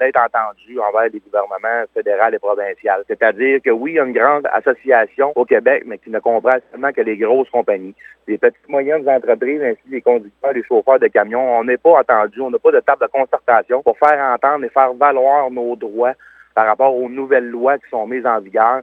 d'être entendu envers les gouvernements fédéral et provincial. C'est-à-dire que oui, il y a une grande association au Québec, mais qui ne comprend seulement que les grosses compagnies. Les petites moyennes entreprises, ainsi que les conducteurs, les chauffeurs de camions, on n'est pas entendu, on n'a pas de table de concertation pour faire entendre et faire valoir nos droits par rapport aux nouvelles lois qui sont mises en vigueur